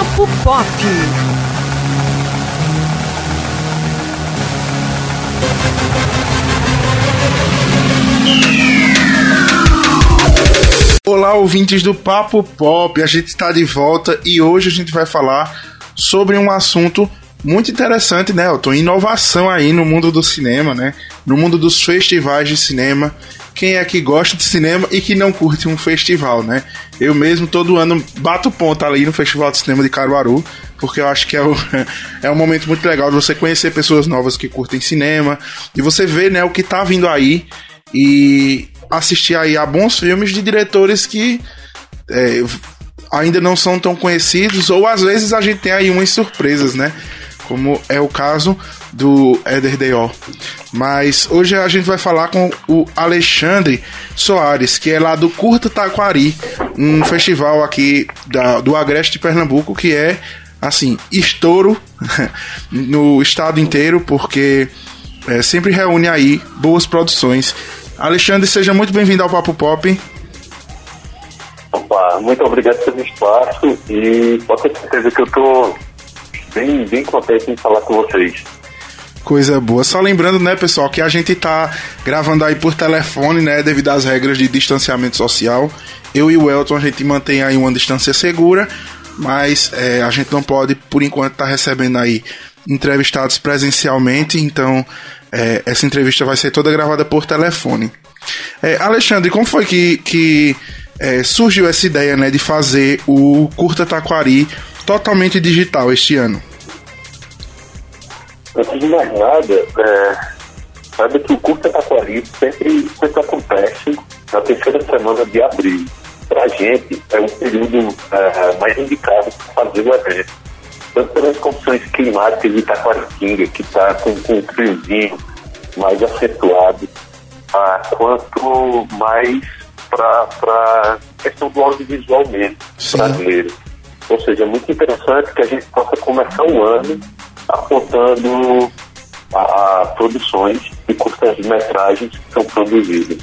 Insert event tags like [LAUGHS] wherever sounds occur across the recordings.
Papo Pop. Olá, ouvintes do Papo Pop. A gente está de volta e hoje a gente vai falar sobre um assunto muito interessante, né, Elton? Inovação aí no mundo do cinema, né? No mundo dos festivais de cinema. Quem é que gosta de cinema e que não curte um festival, né? Eu mesmo todo ano bato ponta ali no Festival de Cinema de Caruaru, porque eu acho que é, o, [LAUGHS] é um momento muito legal de você conhecer pessoas novas que curtem cinema e você ver, né, o que tá vindo aí e assistir aí a bons filmes de diretores que é, ainda não são tão conhecidos ou às vezes a gente tem aí umas surpresas, né? Como é o caso do Eder Deor. Mas hoje a gente vai falar com o Alexandre Soares, que é lá do Curta Taquari, um festival aqui da, do Agreste de Pernambuco, que é, assim, estouro [LAUGHS] no estado inteiro, porque é, sempre reúne aí boas produções. Alexandre, seja muito bem-vindo ao Papo Pop. Opa, muito obrigado pelo espaço e pode ter certeza que eu tô bem, bem contente em falar com vocês. Coisa boa. Só lembrando, né, pessoal, que a gente tá gravando aí por telefone, né, devido às regras de distanciamento social. Eu e o Elton, a gente mantém aí uma distância segura, mas é, a gente não pode, por enquanto, estar tá recebendo aí entrevistados presencialmente, então é, essa entrevista vai ser toda gravada por telefone. É, Alexandre, como foi que, que é, surgiu essa ideia, né, de fazer o Curta Taquari totalmente digital este ano? Antes de mais nada, é, sabe que o curso Taquari sempre, sempre acontece na terceira semana de abril. Para a gente, é um período é, mais indicado para fazer o evento. Tanto pelas condições climáticas de Itaquaritinga, que está com, com um friozinho mais acentuado, ah, quanto mais para a questão do audiovisual mesmo, Sim. brasileiro. Ou seja, é muito interessante que a gente possa começar o ano apontando a, a produções e curtas-metragens que são produzidas.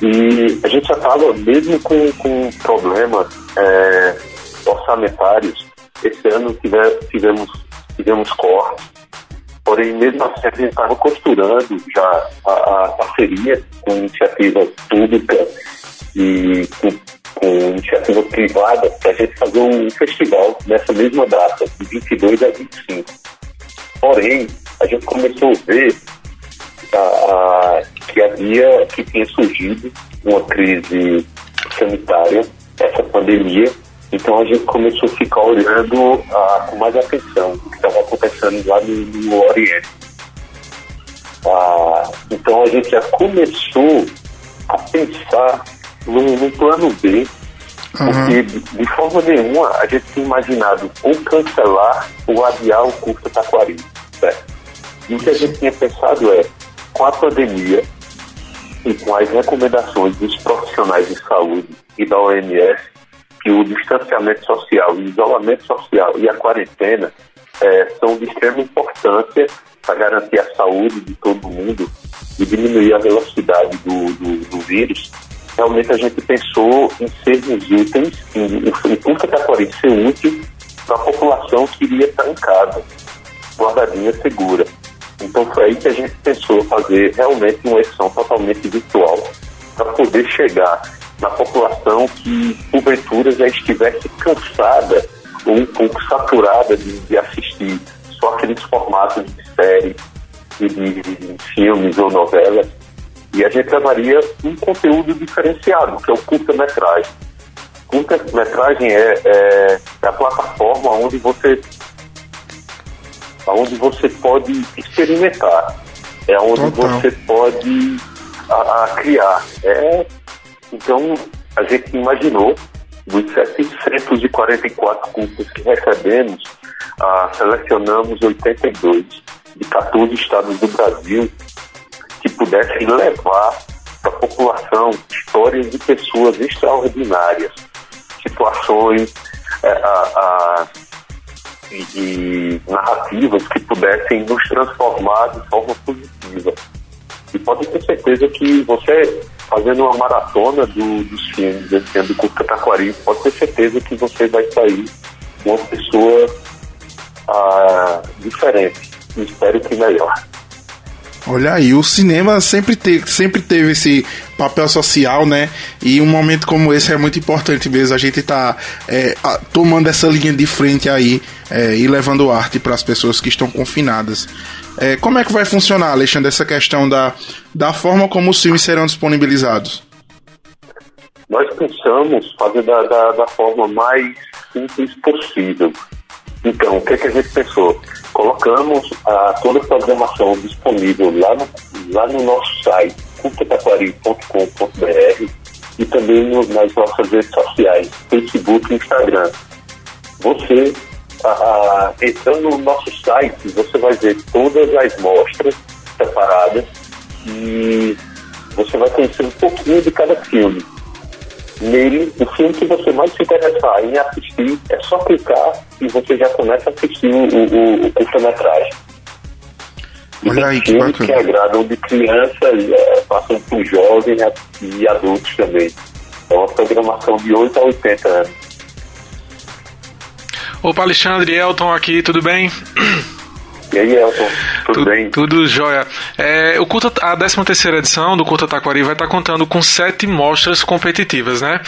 E a gente já estava, mesmo com, com problemas é, orçamentários, esse ano tiver, tivemos, tivemos cortes, porém, mesmo assim, a gente estava costurando já a, a parceria com iniciativas públicas e com com iniciativa privada para a gente fazer um festival nessa mesma data, de 22 a 25. Porém, a gente começou a ver a, a, que havia, que tinha surgido uma crise sanitária, essa pandemia, então a gente começou a ficar olhando a, com mais atenção o que estava acontecendo lá no, no Oriente. então a gente já começou a pensar num, num plano B, uhum. porque de forma nenhuma a gente tinha imaginado ou cancelar ou adiar o curso Taquari. Certo? E o que a gente tinha pensado é, com a pandemia e com as recomendações dos profissionais de saúde e da OMS, que o distanciamento social, o isolamento social e a quarentena é, são de extrema importância para garantir a saúde de todo mundo e diminuir a velocidade do, do, do vírus, realmente a gente pensou em sermos úteis, em, em, tudo que ser útil para a população que iria estar em casa, guardadinha segura. Então foi aí que a gente pensou fazer realmente uma edição totalmente virtual para poder chegar na população que porventura já estivesse cansada ou um pouco saturada de, de assistir só aqueles formatos de série e de, de filmes ou novelas e a gente levaria um conteúdo diferenciado, que é o curta-metragem. Curta-metragem é, é, é, a plataforma onde você, onde você pode experimentar, é onde Total. você pode a, a criar. É, então, a gente imaginou, dos 744 cursos que recebemos, ah, selecionamos 82 de 14 estados do Brasil pudessem levar para a população histórias de pessoas extraordinárias, situações é, a, a, e, narrativas que pudessem nos transformar de forma positiva. E pode ter certeza que você, fazendo uma maratona do, dos filmes desse ano do Curta Taquari, pode ter certeza que você vai sair uma pessoa ah, diferente. Espero que melhor. Olha aí, o cinema sempre, te, sempre teve esse papel social, né? E um momento como esse é muito importante mesmo. A gente tá é, tomando essa linha de frente aí é, e levando arte para as pessoas que estão confinadas. É, como é que vai funcionar, Alexandre, essa questão da, da forma como os filmes serão disponibilizados? Nós pensamos fazer da, da, da forma mais simples possível. Então, o que, é que a gente pensou? Colocamos a, toda a programação disponível lá no, lá no nosso site, curtataquari.com.br e também no, nas nossas redes sociais, Facebook e Instagram. Você, a, a, entrando no nosso site, você vai ver todas as mostras separadas e você vai conhecer um pouquinho de cada filme nele, o filme que você mais se interessar em assistir, é só clicar e você já começa a assistir o, o, o curta-metragem. Olha aí, que bacana. que agradam de crianças, é, passam por jovens e adultos também. É uma programação de 8 a 80 anos. Opa, Alexandre, Elton aqui, tudo bem? [CLEARS THROAT] E aí, Elton, tudo, tudo bem? Tudo jóia. É, o a 13 terceira edição do Curta Taquari vai estar contando com sete mostras competitivas, né?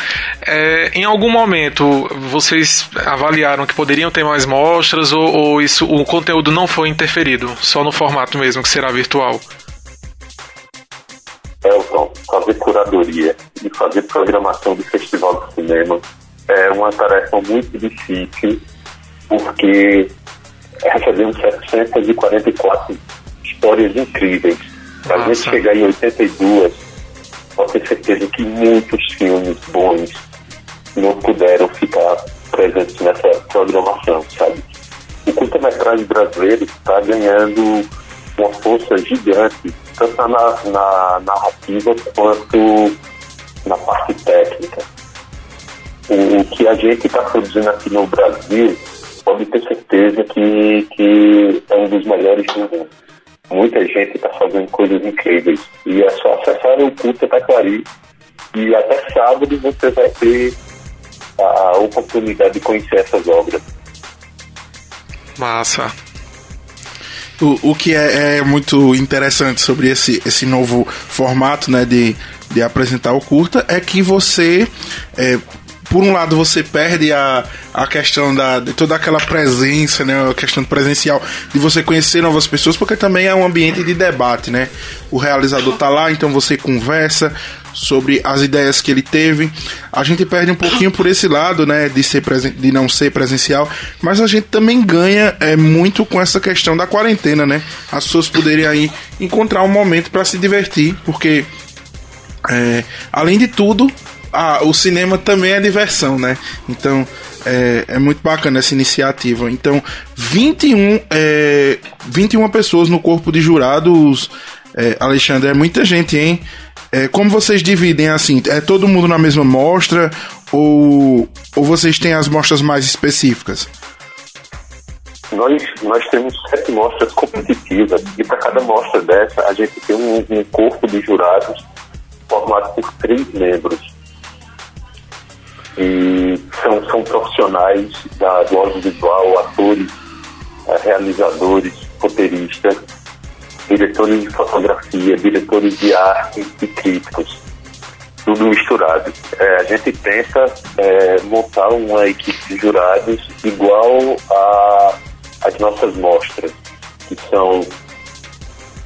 É, em algum momento, vocês avaliaram que poderiam ter mais mostras ou, ou isso, o conteúdo não foi interferido, só no formato mesmo, que será virtual? Elton, fazer curadoria e fazer programação do Festival de Cinema é uma tarefa muito difícil, porque recebemos 744 histórias incríveis. Para a gente chegar em 82, pode ter certeza que muitos filmes bons não puderam ficar presentes nessa programação, sabe? O curta-metragem brasileiro está ganhando uma força gigante, tanto na, na narrativa quanto na parte técnica. O, o que a gente está produzindo aqui no Brasil pode ter certeza que, que é um dos melhores do mundo. Muita gente está fazendo coisas incríveis. E é só acessar o Culto Taquari e até sábado você vai ter a oportunidade de conhecer essas obras. Massa. O, o que é, é, muito interessante sobre esse, esse novo formato né, de, de apresentar o curta é que você é, por um lado você perde a, a questão da, de toda aquela presença, né, a questão presencial de você conhecer novas pessoas, porque também é um ambiente de debate, né? O realizador tá lá, então você conversa sobre as ideias que ele teve. A gente perde um pouquinho por esse lado, né, de ser de não ser presencial, mas a gente também ganha é muito com essa questão da quarentena, né? As pessoas poderem aí encontrar um momento para se divertir, porque é, além de tudo, ah, o cinema também é diversão, né? Então é, é muito bacana essa iniciativa. Então, 21, é, 21 pessoas no corpo de jurados, é, Alexandre, é muita gente, hein? É, como vocês dividem assim? É todo mundo na mesma mostra ou, ou vocês têm as mostras mais específicas? Nós, nós temos sete mostras competitivas e para cada mostra dessa a gente tem um, um corpo de jurados formado por três membros são, profissionais da, do audiovisual, atores, eh, realizadores, roteiristas, diretores de fotografia, diretores de arte e críticos, tudo misturado. É, a gente tenta é, montar uma equipe de jurados igual às nossas mostras, que são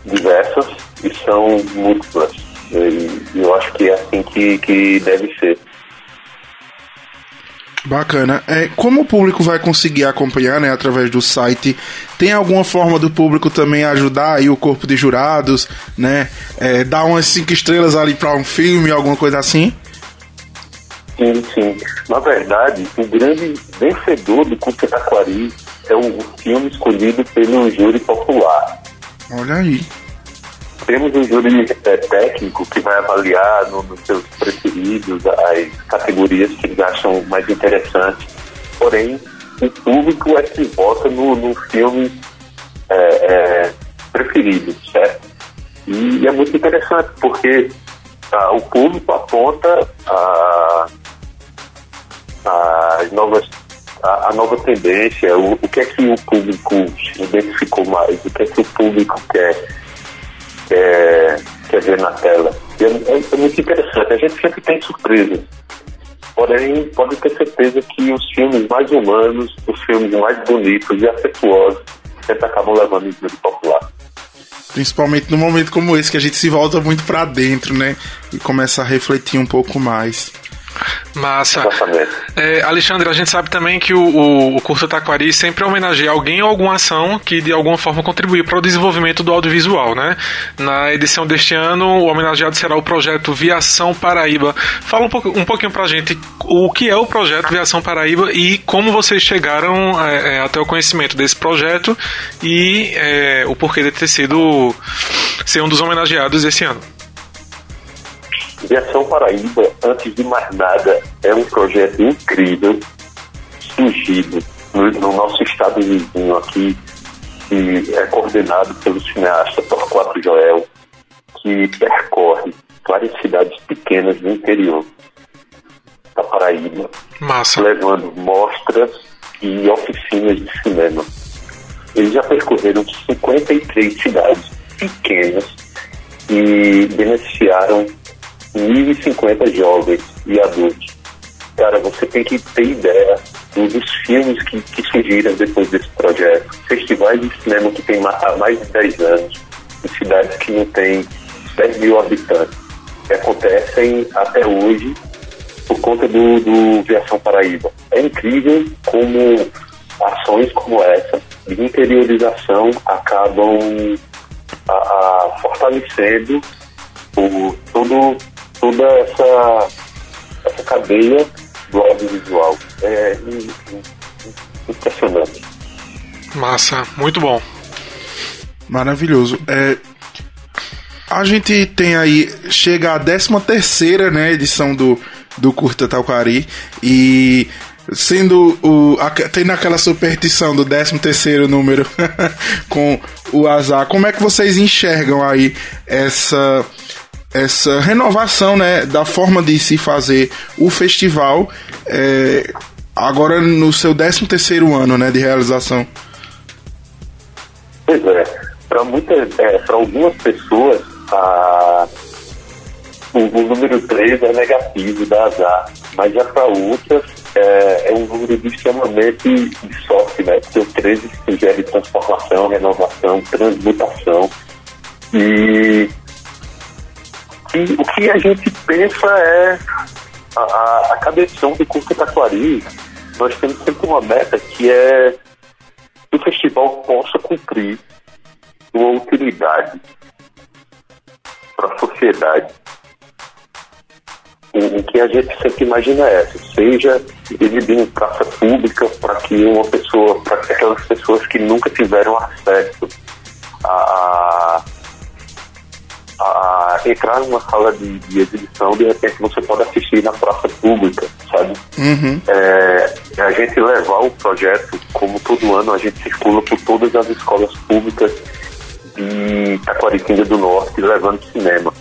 diversas e são múltiplas. E eu acho que é assim que, que deve ser. Bacana. É, como o público vai conseguir acompanhar, né, através do site? Tem alguma forma do público também ajudar aí o corpo de jurados, né? É, dar umas cinco estrelas ali para um filme, alguma coisa assim? Sim, sim. Na verdade, o grande vencedor do Curso Taquari é o filme escolhido pelo júri popular. Olha aí. Temos um júri é, técnico que vai avaliar no, nos seus preferidos as categorias que eles acham mais interessantes. Porém, o público é que vota no, no filme é, é, preferido, certo? E é muito interessante porque ah, o público aponta ah, as novas a, a nova tendência, o, o, que é que o público identificou mais, o que é que o público quer, quer, quer ver na tela. É, é, é, muito interessante, a gente sempre tem surpresas. Porém, pode ter certeza que os filmes mais humanos, os filmes mais bonitos e afetuosos sempre acabam levando o júri popular. Principalmente num momento como esse, que a gente se volta muito para dentro, né? E começa a refletir um pouco mais. Massa. É, Alexandre, a gente sabe também que o, o, o Curso Taquari sempre homenageia alguém ou alguma ação que de alguma forma contribuiu para o desenvolvimento do audiovisual, né? Na edição deste ano, o homenageado será o projeto Viação Paraíba. Fala um, pouco, um pouquinho pra gente o que é o projeto Viação Paraíba e como vocês chegaram é, é até o conhecimento desse projeto e é, o porquê de ter sido ser um dos homenageados esse ano. Viação Paraíba, antes de mais nada, é um projeto incrível, surgido no, no nosso estado vizinho aqui, que é coordenado pelo cineasta Torquato Joel, que percorre várias cidades pequenas do interior da Paraíba, Massa. levando mostras e oficinas de cinema. Eles já percorreram 53 cidades pequenas e beneficiaram 1.050 jovens e adultos. Cara, você tem que ter ideia dos filmes que, que surgiram depois desse projeto. Festivais de cinema que tem há mais de 10 anos, em cidades que não têm 10 mil habitantes, que acontecem até hoje por conta do, do Viação Paraíba. É incrível como ações como essa, de interiorização, acabam a, a fortalecendo o, todo toda essa, essa cadeia do audiovisual. É impressionante. Massa, muito bom. Maravilhoso. É, a gente tem aí, chega a 13 terceira né, edição do, do Curta Talcari e sendo o a, tendo aquela superstição do 13 terceiro número [LAUGHS] com o azar, como é que vocês enxergam aí essa essa renovação né, da forma de se fazer o festival é, agora no seu 13 terceiro ano né, de realização. Pois é, para muitas, é, para algumas pessoas a, o, o, número 3 é negativo, dá azar, mas já para outras é, é, um número de extremamente de sorte, né? Porque o 13 sugere transformação, renovação, transmutação e e o que a gente pensa é a, a, edição do curso Taquari, nós temos sempre uma meta que é que o festival possa cumprir uma utilidade para a sociedade. O, o, que a gente sempre imagina é essa, seja exibindo praça pública para que uma pessoa, para aquelas pessoas que nunca tiveram acesso a, a entrar numa sala de, de, exibição, de repente você pode assistir na praça pública, sabe? Uhum. É, a gente levar o projeto, como todo ano, a gente circula por todas as escolas públicas de Taquaritinga do Norte, levando cinema.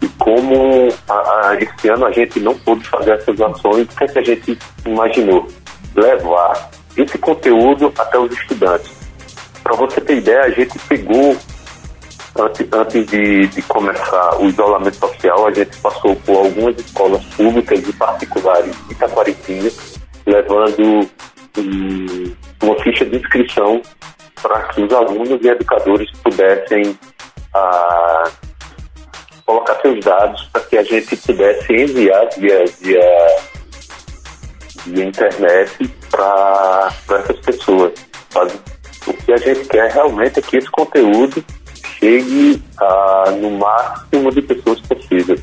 E como a, a, esse ano a gente não pôde fazer essas ações, o que, é que a gente imaginou? Levar esse conteúdo até os estudantes. Para você ter ideia, a gente pegou Antes, antes de, de, começar o isolamento social, a gente passou por algumas escolas públicas e particulares de Itaquaritinga, levando um, uma ficha de inscrição para que os alunos e educadores pudessem ah, colocar seus dados para que a gente pudesse enviar via, via, via internet para essas pessoas. Sabe? O que a gente quer realmente é que esse conteúdo chegue a, no máximo de pessoas possível.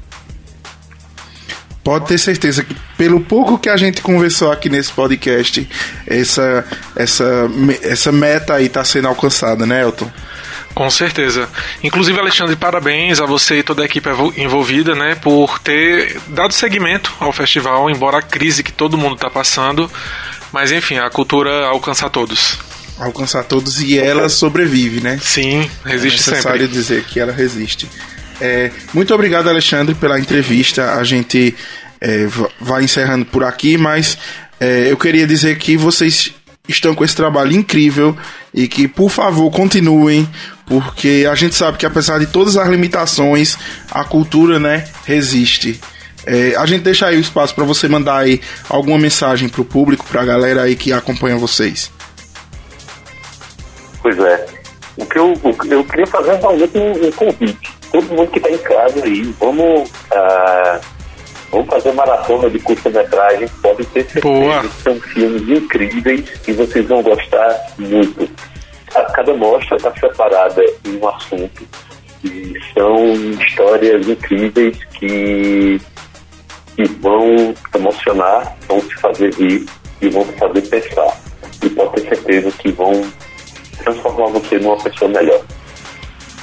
Pode ter certeza que, pelo pouco que a gente conversou aqui nesse podcast, essa, essa, essa meta aí está sendo alcançada, né, Elton? Com certeza. Inclusive, Alexandre, parabéns a você e toda a equipe envolvida, né, por ter dado seguimento ao festival, embora a crise que todo mundo está passando. Mas enfim, a cultura alcança a todos alcançar todos e ela sobrevive, né? Sim, resiste é necessário sempre. dizer que ela resiste. É, muito obrigado, Alexandre, pela entrevista. A gente é, vai encerrando por aqui, mas É, eu queria dizer que vocês estão com esse trabalho incrível e que, por favor, continuem, porque a gente sabe que apesar de todas as limitações, a cultura, né, resiste. É, a gente deixa aí o espaço para você mandar aí alguma mensagem pro público, pra galera aí que acompanha vocês. Pois é. O que eu, o eu queria fazer realmente um, um convite. Todo mundo que está em casa aí, vamos, ah, vamos fazer maratona de curta-metragem. Pode ter certeza Boa. que são filmes incríveis e vocês vão gostar muito. A- Cada mostra está separada em um assunto. E são histórias incríveis que, que vão emocionar, vão te fazer rir e vão te fazer pensar. E pode ter certeza que vão transformar você numa pessoa melhor.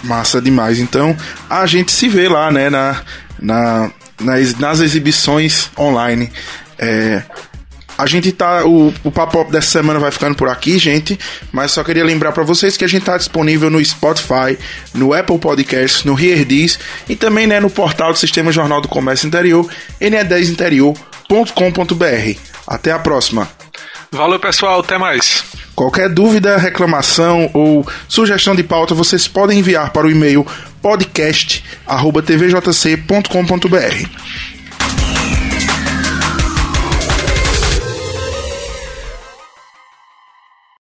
Massa demais. Então, a gente se vê lá, né, na, na, nas, nas exibições online. É, a gente tá. O, o papo Up dessa semana vai ficando por aqui, gente. Mas só queria lembrar pra vocês que a gente tá disponível no Spotify, no Apple Podcasts, no Heardiz e também né, no portal do Sistema Jornal do Comércio Interior, ne10interior.com.br. Até a próxima. Valeu, pessoal. Até mais. Qualquer dúvida, reclamação ou sugestão de pauta, vocês podem enviar para o e-mail podcast@tvjc.com.br.